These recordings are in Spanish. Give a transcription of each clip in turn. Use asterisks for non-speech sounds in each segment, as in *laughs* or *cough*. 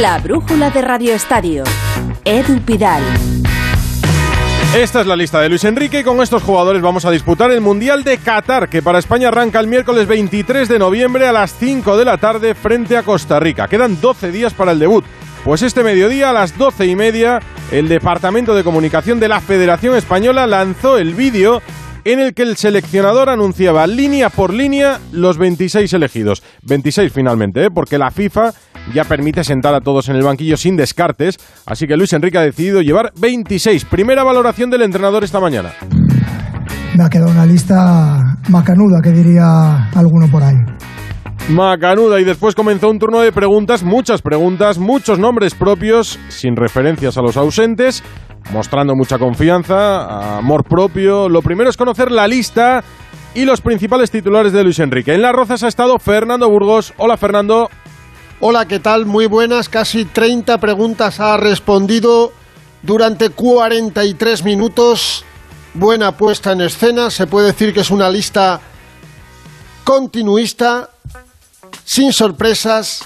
La brújula de Radio Estadio. Edu Pidal. Esta es la lista de Luis Enrique y con estos jugadores vamos a disputar el Mundial de Qatar, que para España arranca el miércoles 23 de noviembre a las 5 de la tarde frente a Costa Rica. Quedan 12 días para el debut. Pues este mediodía a las 12 y media, el Departamento de Comunicación de la Federación Española lanzó el vídeo en el que el seleccionador anunciaba línea por línea los 26 elegidos. 26 finalmente, ¿eh? porque la FIFA ya permite sentar a todos en el banquillo sin descartes, así que Luis Enrique ha decidido llevar 26. Primera valoración del entrenador esta mañana. Me ha quedado una lista macanuda, que diría alguno por ahí. Macanuda y después comenzó un turno de preguntas, muchas preguntas, muchos nombres propios, sin referencias a los ausentes, mostrando mucha confianza, amor propio. Lo primero es conocer la lista y los principales titulares de Luis Enrique. En las rozas ha estado Fernando Burgos. Hola Fernando. Hola, ¿qué tal? Muy buenas. Casi 30 preguntas ha respondido durante 43 minutos. Buena puesta en escena. Se puede decir que es una lista continuista, sin sorpresas.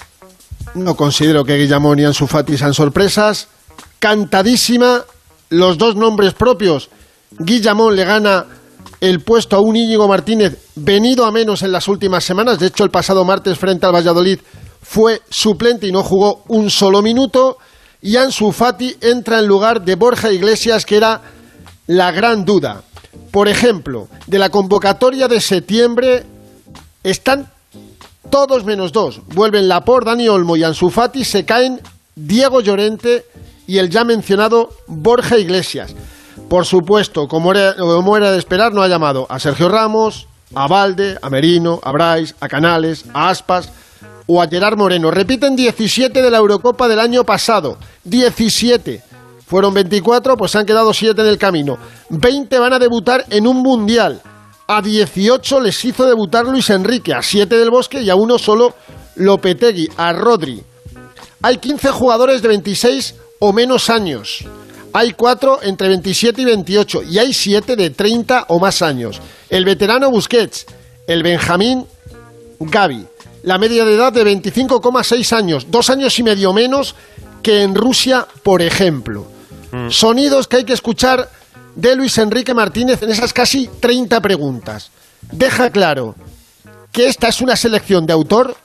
No considero que Guillamón y Ansu Fati sean sorpresas. Cantadísima los dos nombres propios. Guillamón le gana el puesto a un Íñigo Martínez venido a menos en las últimas semanas. De hecho, el pasado martes frente al Valladolid fue suplente y no jugó un solo minuto. Y Ansu Fati entra en lugar de Borja Iglesias, que era la gran duda. Por ejemplo, de la convocatoria de septiembre están todos menos dos. Vuelven Laporte, Dani Olmo y Ansu Fati, se caen Diego Llorente y el ya mencionado Borja Iglesias. Por supuesto, como era, de esperar, no ha llamado a Sergio Ramos, a Valde, a Merino, a Bryce, a Canales, a Aspas o a Gerard Moreno. Repiten 17 de la Eurocopa del año pasado. 17. Fueron 24, pues se han quedado 7 en el camino. 20 van a debutar en un mundial. A 18 les hizo debutar Luis Enrique, a 7 del Bosque y a uno solo Lopetegui, a Rodri. Hay 15 jugadores de 26 o menos años. Hay cuatro entre 27 y 28 y hay siete de 30 o más años. El veterano Busquets, el Benjamín Gavi. La media de edad de 25,6 años, dos años y medio menos que en Rusia, por ejemplo. Mm. Sonidos que hay que escuchar de Luis Enrique Martínez en esas casi 30 preguntas. Deja claro que esta es una selección de autor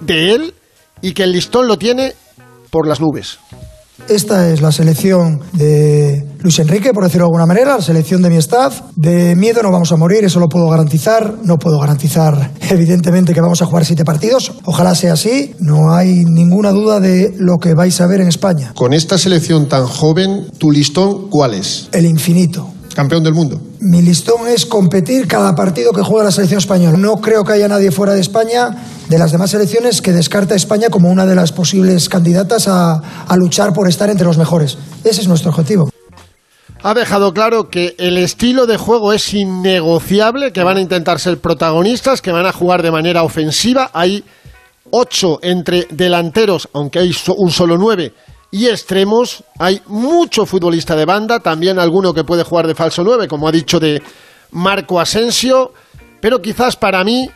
de él y que el listón lo tiene por las nubes. Esta es la selección de Luis Enrique, por decirlo de alguna manera, la selección de mi staff. De miedo no vamos a morir, eso lo puedo garantizar. No puedo garantizar, evidentemente, que vamos a jugar siete partidos. Ojalá sea así. No hay ninguna duda de lo que vais a ver en España. Con esta selección tan joven, ¿tu listón cuál es? El infinito. Campeón del mundo. Mi listón es competir cada partido que juega la selección española. No creo que haya nadie fuera de España de las demás selecciones que descarta a España como una de las posibles candidatas a, a luchar por estar entre los mejores. Ese es nuestro objetivo ha dejado claro que el estilo de juego es innegociable, que van a intentar ser protagonistas, que van a jugar de manera ofensiva. Hay ocho entre delanteros, aunque hay un solo nueve, y extremos. Hay mucho futbolista de banda, también alguno que puede jugar de falso nueve, como ha dicho de Marco Asensio. Pero quizás para mí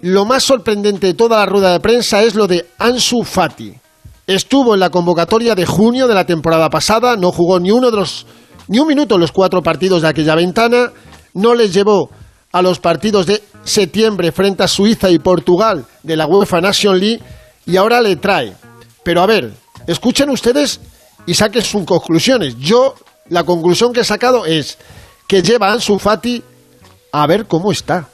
lo más sorprendente de toda la rueda de prensa es lo de Ansu Fati. Estuvo en la convocatoria de junio de la temporada pasada, no jugó ni uno de los ni un minuto en los cuatro partidos de aquella ventana, no les llevó a los partidos de septiembre frente a Suiza y Portugal de la UEFA Nation League y ahora le trae. Pero a ver, escuchen ustedes y saquen sus conclusiones. Yo la conclusión que he sacado es que lleva a Ansu Fati a ver cómo está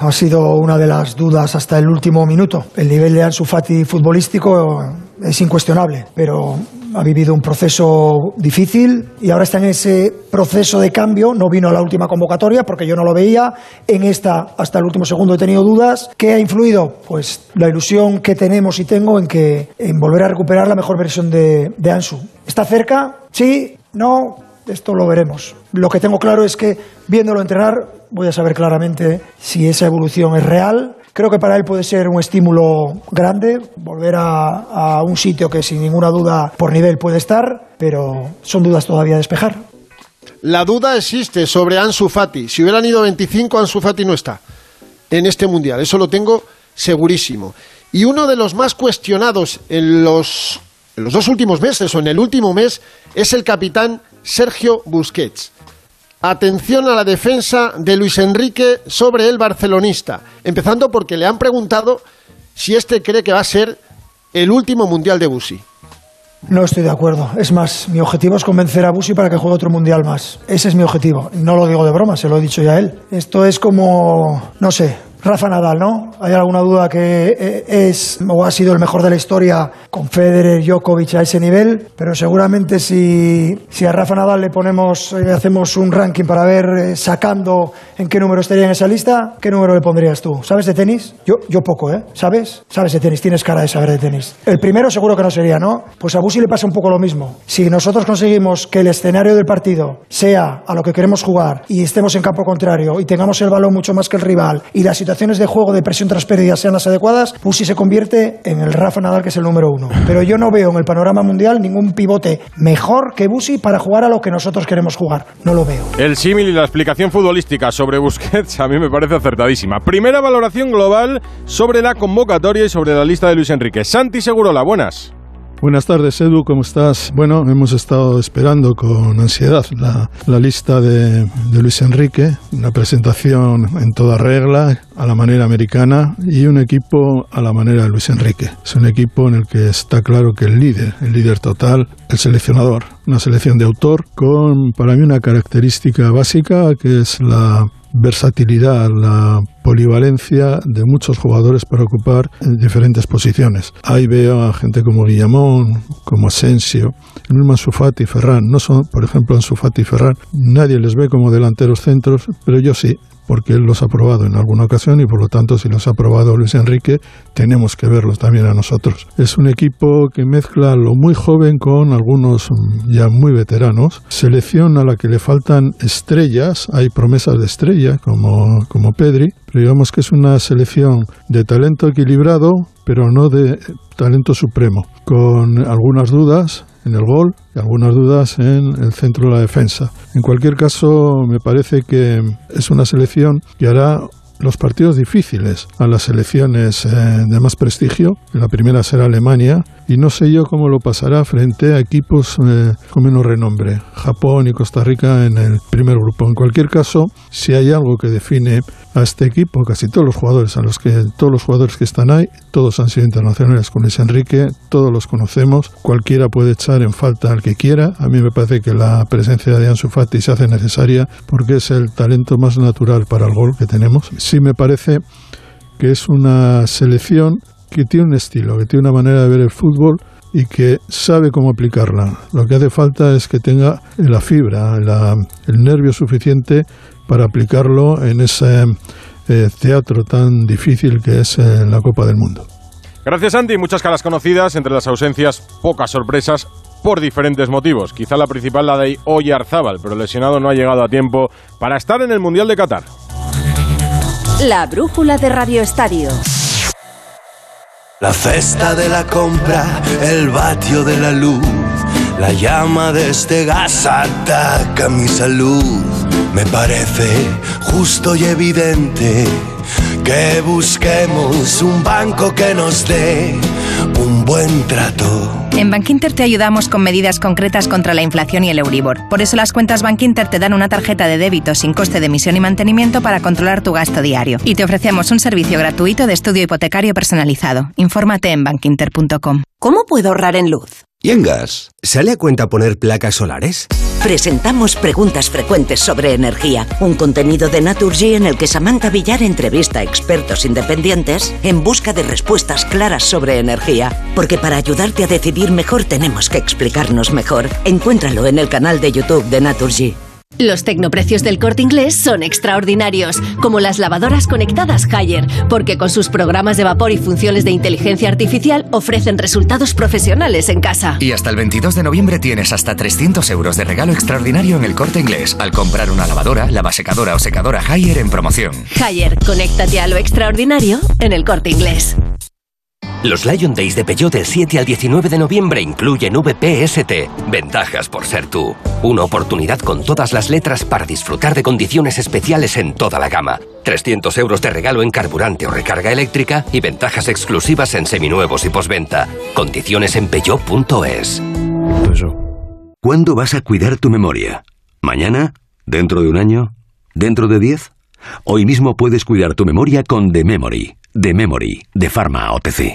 ha sido una de las dudas hasta el último minuto. El nivel de Ansu Fati futbolístico es incuestionable, pero ha vivido un proceso difícil y ahora está en ese proceso de cambio. No vino a la última convocatoria porque yo no lo veía. En esta, hasta el último segundo, he tenido dudas. ¿Qué ha influido? Pues la ilusión que tenemos y tengo en que en volver a recuperar la mejor versión de, de Ansu. ¿Está cerca? Sí, no, esto lo veremos. Lo que tengo claro es que viéndolo entrenar voy a saber claramente si esa evolución es real. Creo que para él puede ser un estímulo grande volver a, un sitio que sin ninguna duda por nivel puede estar, pero son dudas todavía a despejar. La duda existe sobre Ansu Fati. Si hubieran ido 25, Ansu Fati no está en este mundial. Eso lo tengo segurísimo. Y uno de los más cuestionados en los, en los dos últimos meses o en el último mes es el capitán Sergio Busquets. Atención a la defensa de Luis Enrique sobre el barcelonista, empezando porque le han preguntado si este cree que va a ser el último mundial de Busi. No estoy de acuerdo. Es más, mi objetivo es convencer a Busi para que juegue otro mundial más. Ese es mi objetivo. No lo digo de broma, se lo he dicho ya a él. Esto es como, no sé, Rafa Nadal, ¿no? ¿Hay alguna duda que eh, es o ha sido el mejor de la historia con Federer, Djokovic a ese nivel? Pero seguramente si, si a Rafa Nadal le ponemos, eh, hacemos un ranking para ver eh, sacando en qué número estaría en esa lista, ¿qué número le pondrías tú? ¿Sabes de tenis? Yo, yo poco, ¿eh? ¿Sabes? ¿Sabes de tenis? Tienes cara de saber de tenis. El primero seguro que no sería, ¿no? Pues a Busi le pasa un poco lo mismo. Si nosotros conseguimos que el escenario del partido sea a lo que queremos jugar y estemos en campo contrario y tengamos el balón mucho más que el rival y la de juego de presión tras pérdidas sean las adecuadas, Busi se convierte en el Rafa Nadal que es el número uno. Pero yo no veo en el panorama mundial ningún pivote mejor que Busi para jugar a lo que nosotros queremos jugar. No lo veo. El símil y la explicación futbolística sobre Busquets a mí me parece acertadísima. Primera valoración global sobre la convocatoria y sobre la lista de Luis Enrique. Santi Segurola, buenas. Buenas tardes, Edu, ¿cómo estás? Bueno, hemos estado esperando con ansiedad la, la lista de, de, Luis Enrique, una presentación en toda regla, a la manera americana, y un equipo a la manera de Luis Enrique. Es un equipo en el que está claro que el líder, el líder total, el seleccionador, una selección de autor con, para mí, una característica básica que es la versatilidad, la polivalencia de muchos jugadores para ocupar diferentes posiciones. Ahí veo a gente como Guillamón, como Asensio, el mismo Ansufati y Ferran. No son, por ejemplo, Ansufati y Ferran, nadie les ve como delanteros centros, pero yo sí porque él los ha probado en alguna ocasión y por lo tanto si los ha probado Luis Enrique tenemos que verlos también a nosotros. Es un equipo que mezcla lo muy joven con algunos ya muy veteranos, selección a la que le faltan estrellas, hay promesas de estrella como, como Pedri, pero digamos que es una selección de talento equilibrado pero no de talento supremo, con algunas dudas en el gol y algunas dudas en el centro de la defensa. En cualquier caso, me parece que es una selección que hará los partidos difíciles a las selecciones eh, de más prestigio. La primera será Alemania y no sé yo cómo lo pasará frente a equipos eh, con menos renombre, Japón y Costa Rica en el primer grupo. En cualquier caso, si hay algo que define a este equipo, casi todos los jugadores a los que todos los jugadores que están ahí, todos han sido internacionales con Luis Enrique, todos los conocemos, cualquiera puede echar en falta al que quiera. A mí me parece que la presencia de Ansu Fati se hace necesaria porque es el talento más natural para el gol que tenemos. Sí me parece que es una selección que tiene un estilo, que tiene una manera de ver el fútbol y que sabe cómo aplicarla. Lo que hace falta es que tenga la fibra, la, el nervio suficiente para aplicarlo en ese eh, teatro tan difícil que es eh, la Copa del Mundo. Gracias, Andy. Muchas caras conocidas, entre las ausencias, pocas sorpresas por diferentes motivos. Quizá la principal la de Oyarzábal, pero el lesionado no ha llegado a tiempo para estar en el Mundial de Qatar. La brújula de Radio Estadio. La cesta de la compra, el vatio de la luz, la llama de este gas ataca mi salud. Me parece justo y evidente que busquemos un banco que nos dé un buen trato. En Bankinter te ayudamos con medidas concretas contra la inflación y el Euribor. Por eso las cuentas Bankinter te dan una tarjeta de débito sin coste de emisión y mantenimiento para controlar tu gasto diario. Y te ofrecemos un servicio gratuito de estudio hipotecario personalizado. Infórmate en bankinter.com. ¿Cómo puedo ahorrar en luz? ¿Sale a cuenta poner placas solares? Presentamos preguntas frecuentes sobre energía, un contenido de Naturgy en el que Samantha Villar entrevista a expertos independientes en busca de respuestas claras sobre energía. Porque para ayudarte a decidir mejor tenemos que explicarnos mejor. Encuéntralo en el canal de YouTube de Naturgy. Los tecnoprecios del corte inglés son extraordinarios, como las lavadoras conectadas Haier, porque con sus programas de vapor y funciones de inteligencia artificial ofrecen resultados profesionales en casa. Y hasta el 22 de noviembre tienes hasta 300 euros de regalo extraordinario en el corte inglés al comprar una lavadora, lavasecadora o secadora Haier en promoción. Haier, conéctate a lo extraordinario en el corte inglés. Los Lion Days de Peugeot del 7 al 19 de noviembre incluyen VPST. Ventajas por ser tú. Una oportunidad con todas las letras para disfrutar de condiciones especiales en toda la gama. 300 euros de regalo en carburante o recarga eléctrica y ventajas exclusivas en seminuevos y posventa. Condiciones en peugeot.es. ¿Cuándo vas a cuidar tu memoria? ¿Mañana? ¿Dentro de un año? ¿Dentro de diez? Hoy mismo puedes cuidar tu memoria con The Memory. The Memory, de Pharma OTC.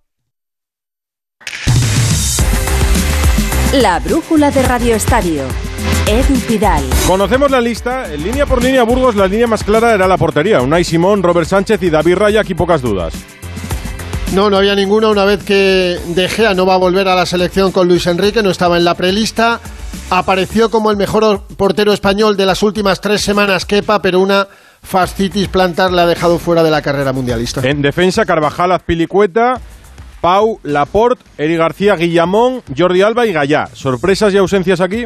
La brújula de Radio Estadio. Edu Pidal. Conocemos la lista. En línea por línea, Burgos, la línea más clara era la portería. Unai Simón, Robert Sánchez y David Raya, aquí pocas dudas. No, no había ninguna. Una vez que De Gea no va a volver a la selección con Luis Enrique, no estaba en la prelista. Apareció como el mejor portero español de las últimas tres semanas, Kepa, pero una fascitis plantar le ha dejado fuera de la carrera mundialista. En defensa, Carvajal, Azpilicueta, Pau, Laporte, Eri García, Guillamón, Jordi Alba y Gallá. ¿Sorpresas y ausencias aquí?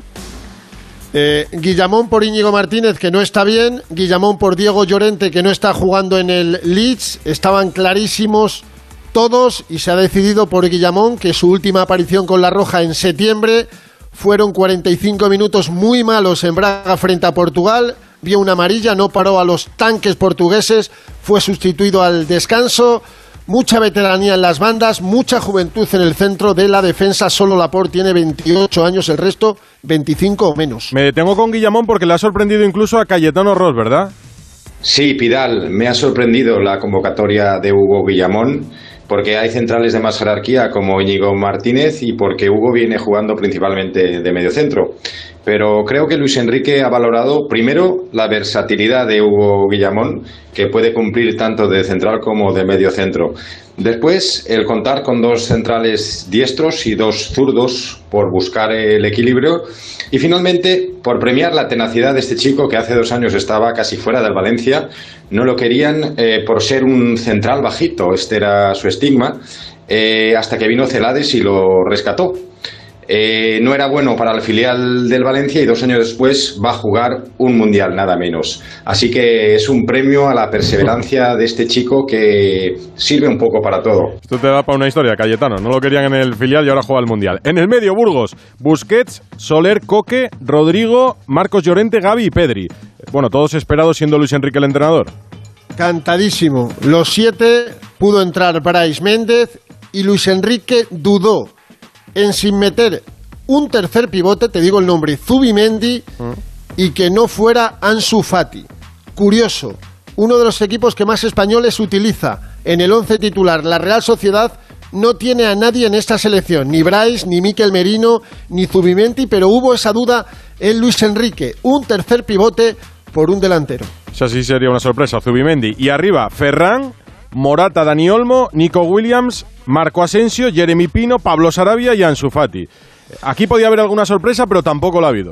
Eh, Guillamón por Íñigo Martínez, que no está bien. Guillamón por Diego Llorente, que no está jugando en el Leeds. Estaban clarísimos todos y se ha decidido por Guillamón, que su última aparición con la Roja en septiembre fueron 45 minutos muy malos en Braga frente a Portugal. Vio una amarilla, no paró a los tanques portugueses, fue sustituido al descanso mucha veteranía en las bandas, mucha juventud en el centro de la defensa. Solo Laporte tiene 28 años, el resto 25 o menos. Me detengo con Guillamón porque le ha sorprendido incluso a Cayetano Ross, ¿verdad? Sí, Pidal, me ha sorprendido la convocatoria de Hugo Guillamón porque hay centrales de más jerarquía como Íñigo Martínez y porque Hugo viene jugando principalmente de medio centro. Pero creo que Luis Enrique ha valorado primero la versatilidad de Hugo Guillamón, que puede cumplir tanto de central como de medio centro. Después, el contar con dos centrales diestros y dos zurdos por buscar el equilibrio. Y finalmente, por premiar la tenacidad de este chico que hace dos años estaba casi fuera del Valencia. No lo querían eh, por ser un central bajito, este era su estigma, eh, hasta que vino Celades y lo rescató. Eh, no era bueno para el filial del Valencia y dos años después va a jugar un mundial, nada menos. Así que es un premio a la perseverancia de este chico que sirve un poco para todo. Esto te da para una historia, Cayetano. No lo querían en el filial y ahora juega el mundial. En el medio, Burgos, Busquets, Soler, Coque, Rodrigo, Marcos Llorente, Gaby y Pedri. Bueno, todos esperados siendo Luis Enrique el entrenador. Cantadísimo. Los siete pudo entrar Brais Méndez y Luis Enrique dudó en sin meter un tercer pivote, te digo el nombre, Zubimendi, y que no fuera Ansu Fati. Curioso, uno de los equipos que más españoles utiliza en el once titular, la Real Sociedad, no tiene a nadie en esta selección, ni Bryce, ni Miquel Merino, ni Zubimendi, pero hubo esa duda en Luis Enrique, un tercer pivote por un delantero. Esa sí sería una sorpresa, Zubimendi. Y arriba, Ferran, Morata, Dani Olmo, Nico Williams, Marco Asensio, Jeremy Pino, Pablo Sarabia y Ansu Fati. Aquí podía haber alguna sorpresa, pero tampoco la ha habido.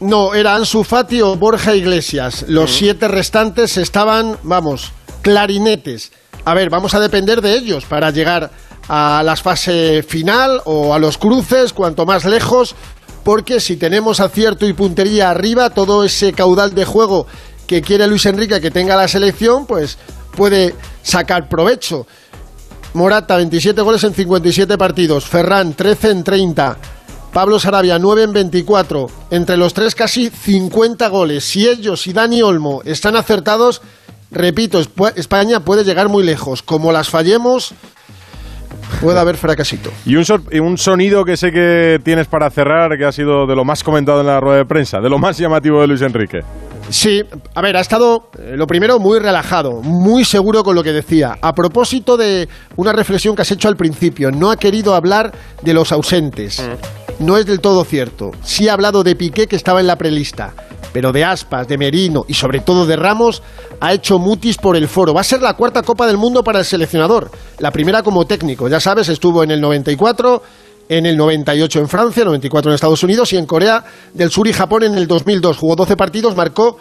No, era Ansu Fati o Borja Iglesias. Los siete restantes estaban, vamos, clarinetes. A ver, vamos a depender de ellos para llegar a la fase final o a los cruces, cuanto más lejos, porque si tenemos acierto y puntería arriba, todo ese caudal de juego que quiere Luis Enrique que tenga la selección, pues puede sacar provecho. Morata, 27 goles en 57 partidos. Ferran, 13 en 30. Pablo Sarabia, 9 en 24. Entre los tres, casi 50 goles. Si ellos y Dani Olmo están acertados, repito, España puede llegar muy lejos. Como las fallemos, puede haber fracasito. Y un, un, sonido que sé que tienes para cerrar, que ha sido de lo más comentado en la rueda de prensa, de lo más llamativo de Luis Enrique. Sí, a ver, ha estado, eh, lo primero, muy relajado, muy seguro con lo que decía. A propósito de una reflexión que has hecho al principio, no ha querido hablar de los ausentes. No es del todo cierto. Sí ha hablado de Piqué, que estaba en la prelista, pero de Aspas, de Merino y sobre todo de Ramos, ha hecho mutis por el foro. Va a ser la cuarta Copa del Mundo para el seleccionador. La primera como técnico, ya sabes, estuvo en el 94 en el 98 en Francia, 94 en Estados Unidos y en Corea del Sur y Japón en el 2002. Jugó 12 partidos, marcó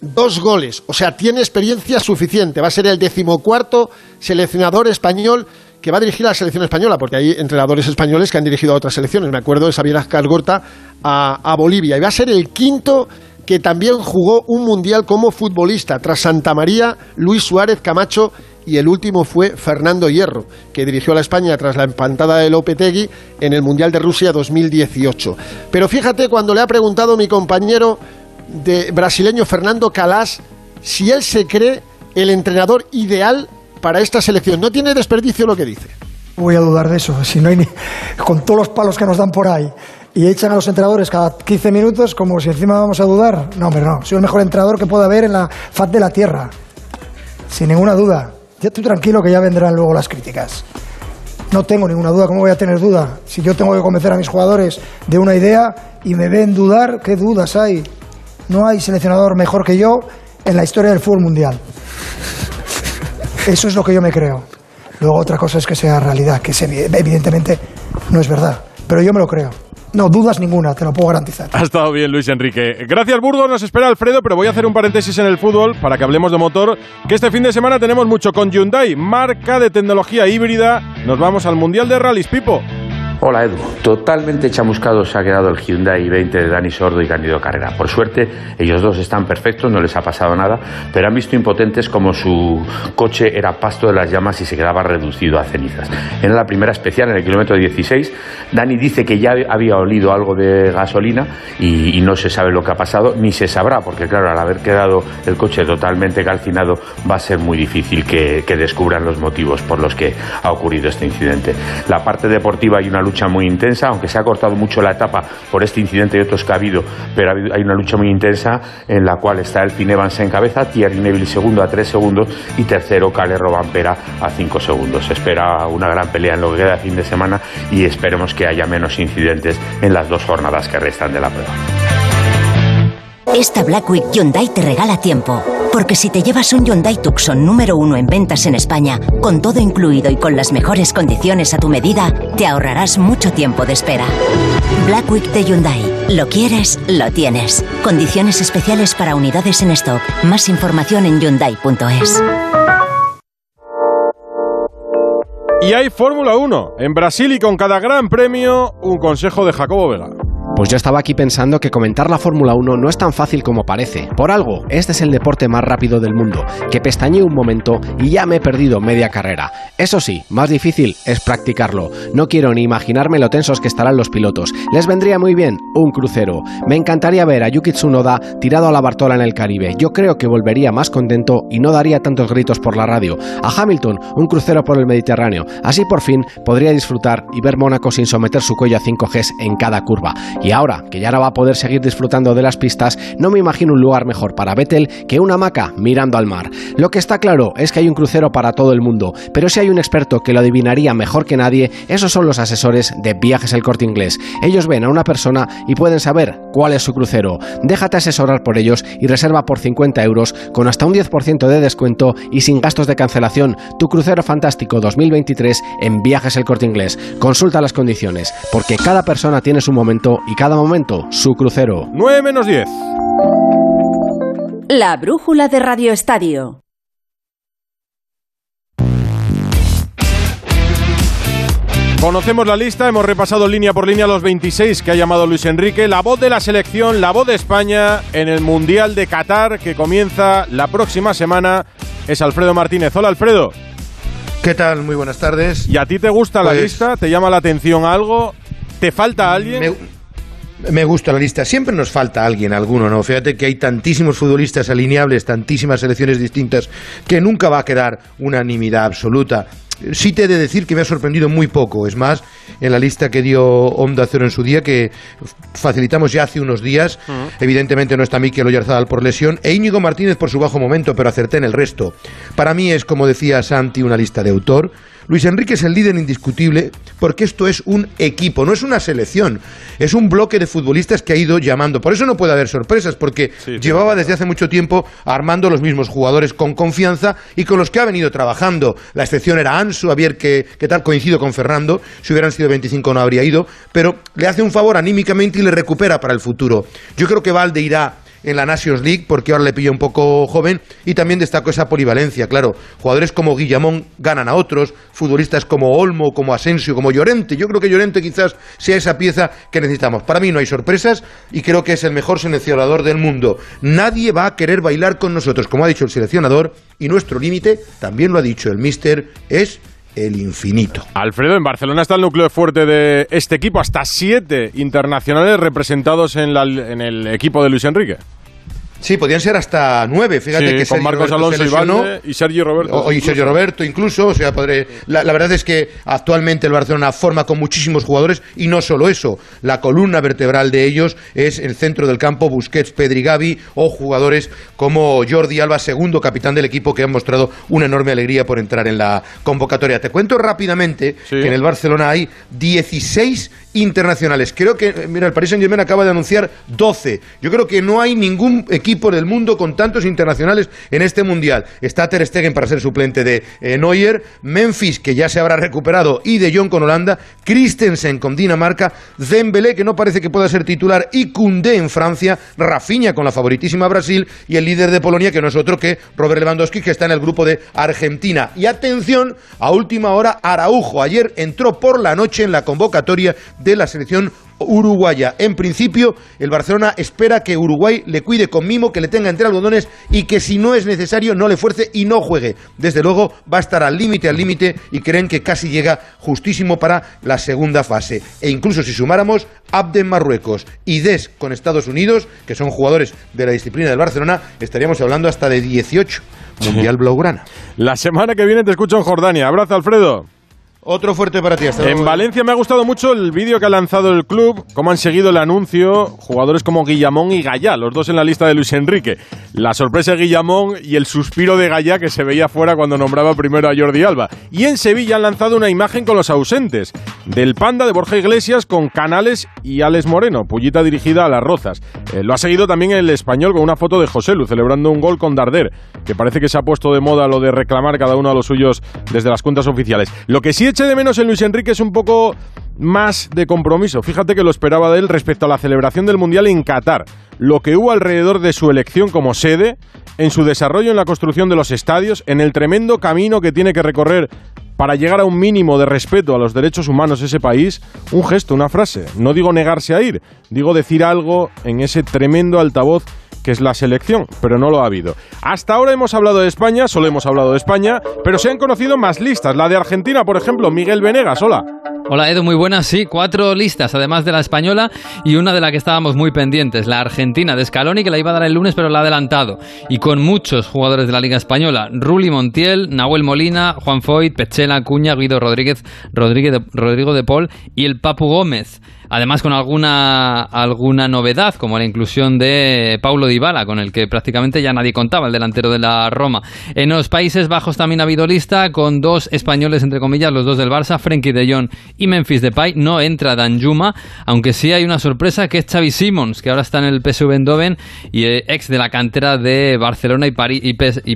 dos goles. O sea, tiene experiencia suficiente. Va a ser el decimocuarto seleccionador español que va a dirigir a la selección española, porque hay entrenadores españoles que han dirigido a otras selecciones. Me acuerdo de Xavier Ascargorta a, a Bolivia. Y va a ser el quinto que también jugó un mundial como futbolista, tras Santa María, Luis Suárez Camacho y el último fue Fernando Hierro, que dirigió a la España tras la empantada de Lopetegui en el Mundial de Rusia 2018. Pero fíjate cuando le ha preguntado mi compañero de brasileño Fernando Calas si él se cree el entrenador ideal para esta selección. No tiene desperdicio lo que dice. Voy a dudar de eso. Si no hay con todos los palos que nos dan por ahí y echan a los entrenadores cada 15 minutos como si encima vamos a dudar. No, hombre, no. Soy el mejor entrenador que pueda haber en la faz de la tierra. Sin ninguna duda. Ya estoy tranquilo que ya vendrán luego las críticas. No tengo ninguna duda. ¿Cómo voy a tener duda? Si yo tengo que convencer a mis jugadores de una idea y me ven dudar, ¿qué dudas hay? No hay seleccionador mejor que yo en la historia del fútbol mundial. Eso es lo que yo me creo. Luego otra cosa es que sea realidad, que evidentemente no es verdad. Pero yo me lo creo. No, dudas ninguna, te lo puedo garantizar. Ha estado bien, Luis Enrique. Gracias, Burgos. Nos espera Alfredo, pero voy a hacer un paréntesis en el fútbol para que hablemos de motor, que este fin de semana tenemos mucho con Hyundai, marca de tecnología híbrida. Nos vamos al Mundial de Rallys, Pipo. Hola Edu, totalmente chamuscado se ha quedado el Hyundai i20 de Dani Sordo y Candido Carrera. Por suerte, ellos dos están perfectos, no les ha pasado nada, pero han visto impotentes como su coche era pasto de las llamas y se quedaba reducido a cenizas. En la primera especial, en el kilómetro 16, Dani dice que ya había olido algo de gasolina y, no se sabe lo que ha pasado, ni se sabrá, porque claro, al haber quedado el coche totalmente calcinado, va a ser muy difícil que, que descubran los motivos por los que ha ocurrido este incidente. La parte deportiva y una lucha muy intensa, aunque se ha cortado mucho la etapa por este incidente y otros que ha habido, pero hay una lucha muy intensa en la cual está el Evans en cabeza, Thierry Neville segundo a tres segundos y tercero Cale Robampera a cinco segundos. Se espera una gran pelea en lo que queda fin de semana y esperemos que haya menos incidentes en las dos jornadas que restan de la prueba. Esta Black Week Hyundai te regala tiempo. Porque si te llevas un Hyundai Tucson número uno en ventas en España, con todo incluido y con las mejores condiciones a tu medida, te ahorrarás mucho tiempo de espera. Black Week de Hyundai. Lo quieres, lo tienes. Condiciones especiales para unidades en stock. Más información en hyundai.es. Y hay Fórmula 1 en Brasil y con cada gran premio un consejo de Jacobo Vega. Pues yo estaba aquí pensando que comentar la Fórmula 1 no es tan fácil como parece. Por algo, este es el deporte más rápido del mundo, que pestañeé un momento y ya me he perdido media carrera. Eso sí, más difícil es practicarlo. No quiero ni imaginarme lo tensos que estarán los pilotos. Les vendría muy bien un crucero. Me encantaría ver a Yuki Tsunoda tirado a la Bartola en el Caribe. Yo creo que volvería más contento y no daría tantos gritos por la radio. A Hamilton, un crucero por el Mediterráneo. Así por fin podría disfrutar y ver Mónaco sin someter su cuello a 5 Gs en cada curva. Y ahora, que ya no va a poder seguir disfrutando de las pistas, no me imagino un lugar mejor para Vettel que una hamaca mirando al mar. Lo que está claro es que hay un crucero para todo el mundo, pero si hay un experto que lo adivinaría mejor que nadie, esos son los asesores de Viajes El Corte Inglés. Ellos ven a una persona y pueden saber cuál es su crucero. Déjate asesorar por ellos y reserva por 50 euros con hasta un 10% de descuento y sin gastos de cancelación tu crucero fantástico 2023 en Viajes El Corte Inglés. Consulta las condiciones, porque cada persona tiene su momento y cada momento su crucero. 9 menos 10. La brújula de Radio Estadio. Conocemos la lista, hemos repasado línea por línea los 26 que ha llamado Luis Enrique, la voz de la selección, la voz de España en el Mundial de Qatar que comienza la próxima semana es Alfredo Martínez. Hola Alfredo. ¿Qué tal? Muy buenas tardes. ¿Y a ti te gusta la Pues- lista? ¿Te llama la atención algo? ¿Te falta alguien? Me, me gusta la lista. Siempre nos falta alguien, alguno, ¿no? Fíjate que hay tantísimos futbolistas alineables, tantísimas selecciones distintas, que nunca va a quedar unanimidad absoluta. Sí te he de decir que me ha sorprendido muy poco. Es más, en la lista que dio Onda Cero en su día, que facilitamos ya hace unos días, evidentemente no está Mikel Oyarzabal por lesión, e Íñigo Martínez por su bajo momento, pero acerté en el resto. Para mí es, como decía Santi, una lista de autor. Luis Enrique es el líder indiscutible porque esto es un equipo, no es una selección, es un bloque de futbolistas que ha ido llamando. Por eso no puede haber sorpresas, porque llevaba desde hace mucho tiempo armando los mismos jugadores con confianza y con los que ha venido trabajando. La excepción era Ansu, a ver qué, qué tal coincido con Fernando, si hubieran sido 25 no habría ido, pero le hace un favor anímicamente y le recupera para el futuro. Yo creo que Valde irá en la Nations League, porque ahora le pilla un poco joven, y también destaco esa polivalencia, claro. Jugadores como Guillamón ganan a otros, futbolistas como Olmo, como Asensio, como Llorente. Yo creo que Llorente quizás sea esa pieza que necesitamos. Para mí no hay sorpresas y creo que es el mejor seleccionador del mundo. Nadie va a querer bailar con nosotros, como ha dicho el seleccionador, y nuestro límite, también lo ha dicho el míster, es el infinito. Alfredo, en Barcelona está el núcleo fuerte de este equipo, hasta siete internacionales representados en, la, en el equipo de Luis Enrique. Sí, podían ser hasta nueve. Fíjate Sí, que con Marcos Roberto Alonso se y lesionó. Valde y Sergio Roberto. O, y Sergio Roberto incluso. O sea, podré- la, la verdad es que actualmente el Barcelona forma con muchísimos jugadores y no solo eso. La columna vertebral de ellos es el centro del campo, Busquets, Pedri, Gavi o jugadores como Jordi Alba, segundo capitán del equipo que han mostrado una enorme alegría por entrar en la convocatoria. Te cuento rápidamente que en el Barcelona hay 16 internacionales. Creo que, eh, mira, el Paris Saint-Germain acaba de anunciar 12. Yo creo que no hay ningún equipo del mundo con tantos internacionales en este mundial. Está Ter Stegen para ser suplente de eh, Neuer, Memphis que ya se habrá recuperado y De Jong con Holanda, Christensen con Dinamarca, Dembélé que no parece que pueda ser titular y Koundé en Francia, Rafinha con la favoritísima Brasil y el líder de Polonia que no es otro que Robert Lewandowski que está en el grupo de Argentina. Y atención, a última hora Araujo ayer entró por la noche en la convocatoria de la selección uruguaya. En principio, el Barcelona espera que Uruguay le cuide con mimo, que le tenga entre algodones y que si no es necesario no le fuerce y no juegue. Desde luego va a estar al límite, al límite y creen que casi llega justísimo para la segunda fase. E incluso si sumáramos Abden Marruecos y Des con Estados Unidos, que son jugadores de la disciplina del Barcelona, estaríamos hablando hasta de 18 Mundial Blaugrana. La semana que viene te escucho en Jordania. Abrazo, Alfredo. Otro fuerte para ti. Hasta En luego. Valencia me ha gustado mucho el vídeo que ha lanzado el club, cómo han seguido el anuncio jugadores como Guillamón y Gallá, los dos en la lista de Luis Enrique. La sorpresa de Guillamón y el suspiro de Gallá que se veía fuera cuando nombraba primero a Jordi Alba. Y en Sevilla han lanzado una imagen con los ausentes, del panda de Borja Iglesias con Canales y Alex Moreno, pullita dirigida a las Rozas. Eh, lo ha seguido también el español con una foto de José Lu celebrando un gol con Darder, que parece que se ha puesto de moda lo de reclamar cada uno a los suyos desde las cuentas oficiales. Lo que sí eche de menos en Luis Enrique es un poco más de compromiso. Fíjate que lo esperaba de él respecto a la celebración del Mundial en Qatar. Lo que hubo alrededor de su elección como sede, en su desarrollo en la construcción de los estadios, en el tremendo camino que tiene que recorrer para llegar a un mínimo de respeto a los derechos humanos ese país, un gesto, una frase. No digo negarse a ir, digo decir algo en ese tremendo altavoz que es la selección, pero no lo ha habido. Hasta ahora hemos hablado de España, solo hemos hablado de España, pero se han conocido más listas. La de Argentina, por ejemplo, Miguel Venegas, hola. Hola Edu, muy buenas. Sí, cuatro listas, además de la española y una de la que estábamos muy pendientes, la argentina de Scaloni, que la iba a dar el lunes, pero la ha adelantado. Y con muchos jugadores de la Liga Española: Ruli Montiel, Nahuel Molina, Juan Foyt, Pechela, Cuña, Guido Rodríguez, Rodríguez Rodrigo de Paul y el Papu Gómez. Además, con alguna, alguna novedad, como la inclusión de Paulo Dybala, con el que prácticamente ya nadie contaba, el delantero de la Roma. En los Países Bajos también ha habido lista, con dos españoles, entre comillas, los dos del Barça, Frenkie de Jong y Memphis Depay. No entra Danjuma, aunque sí hay una sorpresa, que es Xavi Simons, que ahora está en el PSV Eindhoven y eh, ex de la cantera de Barcelona y, París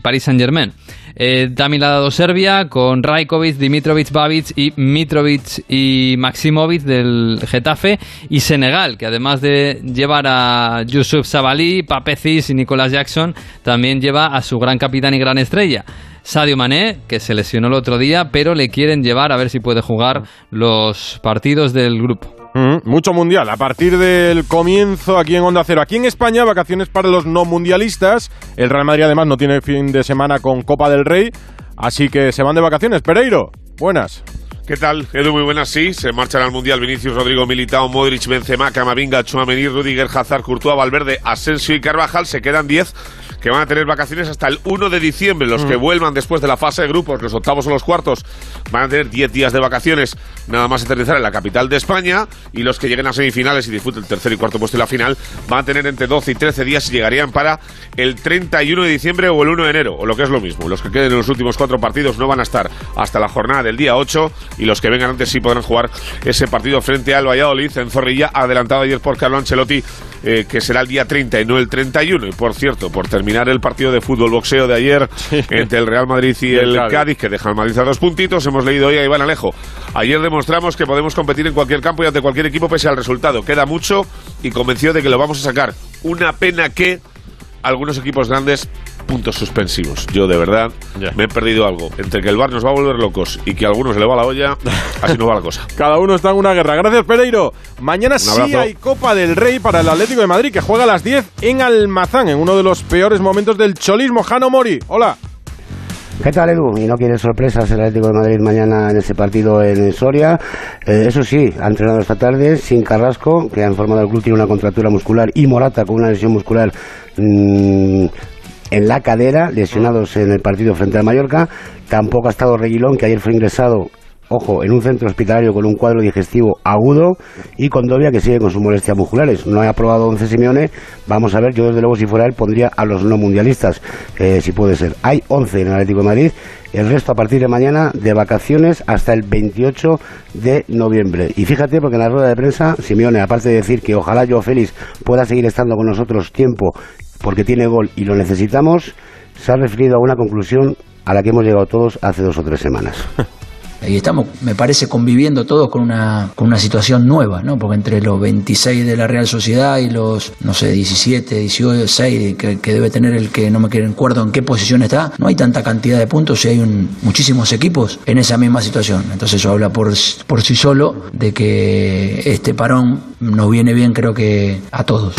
Paris Saint-Germain. Eh, también la ha dado Serbia con Rajkovic, Dimitrovic, Babic y Mitrovic y Maximovic del Getafe y Senegal, que además de llevar a Yusuf Sabali, Pape Cis y Nicolas Jackson, también lleva a su gran capitán y gran estrella. Sadio Mané, que se lesionó el otro día, pero le quieren llevar a ver si puede jugar los partidos del grupo. Mm, mucho mundial. A partir del comienzo aquí en Onda Cero. Aquí en España, vacaciones para los no mundialistas. El Real Madrid además no tiene fin de semana con Copa del Rey. Así que se van de vacaciones. Pereiro, buenas. ¿Qué tal? Edu, muy buenas, sí. Se marchan al Mundial Vinicius, Rodrigo Militao, Modric, Benzema, Camavinga, Chouameni, Rudiger, Hazard, Courtois, Valverde, Asensio y Carvajal. Se quedan 10 que van a tener vacaciones hasta el 1 de diciembre. Los que vuelvan después de la fase de grupos, los octavos o los cuartos, van a tener 10 días de vacaciones nada más aterrizar en la capital de España. Y los que lleguen a semifinales y disfruten el tercer y cuarto puesto y la final, van a tener entre 12 y 13 días y llegarían para el 31 de diciembre o el 1 de enero, o lo que es lo mismo. Los que queden en los últimos cuatro partidos no van a estar hasta la jornada del día 8 y los que vengan antes sí podrán jugar ese partido frente al Valladolid en Zorrilla, adelantado ayer por Carlo Ancelotti, eh, que será el día 30 y no el 31. Y por cierto, por terminar el partido de fútbol boxeo de ayer entre el Real Madrid y, Y el Cádiz. Cádiz, que deja al Madrid a dos puntitos, hemos leído hoy a Iván Alejo. Ayer demostramos que podemos competir en cualquier campo y ante cualquier equipo pese al resultado. Queda mucho y convenció de que lo vamos a sacar. Una pena que algunos equipos grandes puntos suspensivos. Yo, de verdad, me he perdido algo. Entre que el bar nos va a volver locos y que a algunos le va la olla, así no va la cosa. *laughs* Cada uno está en una guerra. Gracias, Pereiro. Mañana sí hay Copa del Rey para el Atlético de Madrid, que juega a las 10 en Almazán, en uno de los peores momentos del cholismo. Jano Mori, hola. ¿Qué tal, Edu? Y no quiere sorpresas el Atlético de Madrid mañana en ese partido en Soria. Eh, eso sí, ha entrenado esta tarde sin Carrasco, que ha informado el club tiene una contractura muscular, y Morata con una lesión muscular mm, en la cadera, lesionados en el partido frente al Mallorca. Tampoco ha estado Reguilón, que ayer fue ingresado ojo, en un centro hospitalario con un cuadro digestivo agudo y con Dobia que sigue con sus molestias musculares. No ha aprobado 11 Simeone, vamos a ver, yo desde luego si fuera él pondría a los no mundialistas, eh, si puede ser. Hay 11 en el Atlético de Madrid, el resto a partir de mañana de vacaciones hasta el 28 de noviembre. Y fíjate, porque en la rueda de prensa, Simeone, aparte de decir que ojalá yo, Félix, pueda seguir estando con nosotros tiempo porque tiene gol y lo necesitamos, se ha referido a una conclusión a la que hemos llegado todos hace dos o tres semanas. *laughs* Y estamos, me parece, conviviendo todos con una, con una situación nueva, ¿no? Porque entre los 26 de la Real Sociedad y los, no sé, 17, 18, 6 que, debe tener el que no me acuerdo en qué posición está, no hay tanta cantidad de puntos y hay un, muchísimos equipos en esa misma situación. Entonces eso habla por, por sí solo de que este parón nos viene bien, creo que a todos.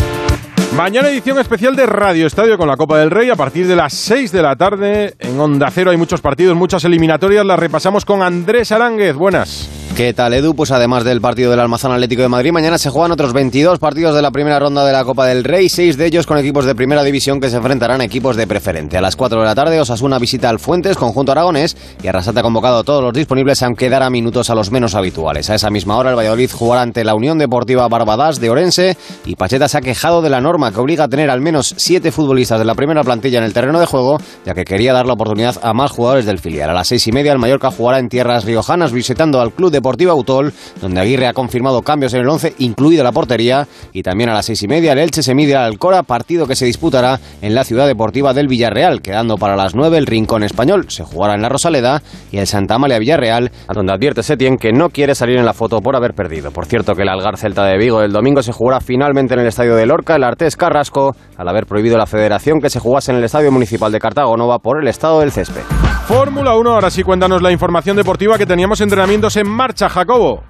Mañana edición especial de Radio Estadio con la Copa del Rey a partir de las 6 de la tarde. En Onda Cero hay muchos partidos, muchas eliminatorias. Las repasamos con Andrés Aránguez. Buenas. ¿Qué tal, Edu? Pues además del partido del Almazán Atlético de Madrid, mañana se juegan otros 22 partidos de la primera ronda de la Copa del Rey, seis de ellos con equipos de primera división que se enfrentarán a equipos de preferente. A las 4 de la tarde, Osasuna visita al Fuentes, conjunto aragonés, y Arrasate ha convocado a todos los disponibles, aunque dará minutos a los menos habituales. A esa misma hora, el Valladolid jugará ante la Unión Deportiva Barbadas de Orense, y Pacheta se ha quejado de la norma que obliga a tener al menos siete futbolistas de la primera plantilla en el terreno de juego, ya que quería dar la oportunidad a más jugadores del filial. A las seis y media, el Mallorca jugará en tierras riojanas visitando al Club Deportivo Autol, donde Aguirre ha confirmado cambios en el 11, incluida la portería, y también a las seis y media el Elche se mide al Alcora, partido que se disputará en la ciudad deportiva del Villarreal, quedando para las nueve el Rincón Español, se jugará en la Rosaleda, y el Santa Amalia Villarreal, donde advierte Setien que no quiere salir en la foto por haber perdido. Por cierto que el Algar Celta de Vigo del domingo se jugará finalmente en el estadio de Lorca, el Artés Carrasco, al haber prohibido la federación que se jugase en el estadio municipal de Cartago Nova por el estado del césped. Fórmula 1, ahora sí cuéntanos la información deportiva que teníamos entrenamientos en marcha, Jacobo.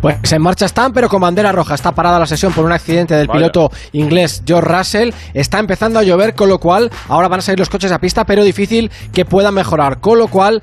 Pues en marcha están, pero con bandera roja. Está parada la sesión por un accidente del Vaya. piloto inglés George Russell. Está empezando a llover, con lo cual ahora van a salir los coches a pista, pero difícil que puedan mejorar. Con lo cual,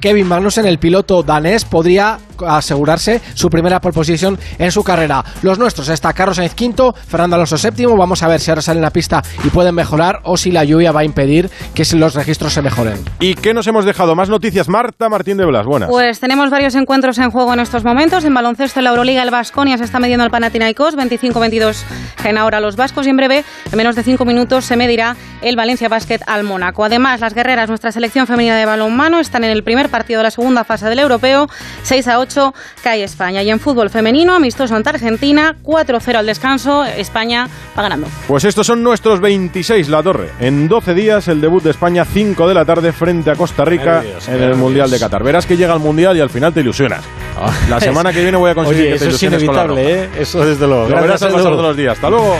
Kevin Magnussen, el piloto danés, podría asegurarse su primera pole position en su carrera. Los nuestros está Carlos Sainz quinto, Fernando Alonso séptimo. Vamos a ver si ahora salen a pista y pueden mejorar o si la lluvia va a impedir que los registros se mejoren. ¿Y qué nos hemos dejado? Más noticias. Marta Martín de Blas, buenas. Pues tenemos varios encuentros en juego en estos momentos. En baloncesto, en la Euroliga, el Vasconia se está midiendo al Panathinaikos, 25-22 en ahora los vascos y en breve, en menos de cinco minutos, se medirá el Valencia Basket al Mónaco. Además, las guerreras, nuestra selección femenina de balonmano, están en el primer partido de la segunda fase del Europeo, 6 a 8 cae España. Y en fútbol femenino, amistoso ante Argentina, 4-0 al descanso, España va ganando. Pues estos son nuestros 26, la torre. En 12 días, el debut de España, 5 de la tarde, frente a Costa Rica Nervios, en el. Mundial de Qatar. Verás que llega el Mundial y al final te ilusionas. La semana que viene voy a conseguir Oye, eso es inevitable. ¿eh? Eso desde luego. Lo verás Gracias, pasar Edu. de los días. Hasta luego.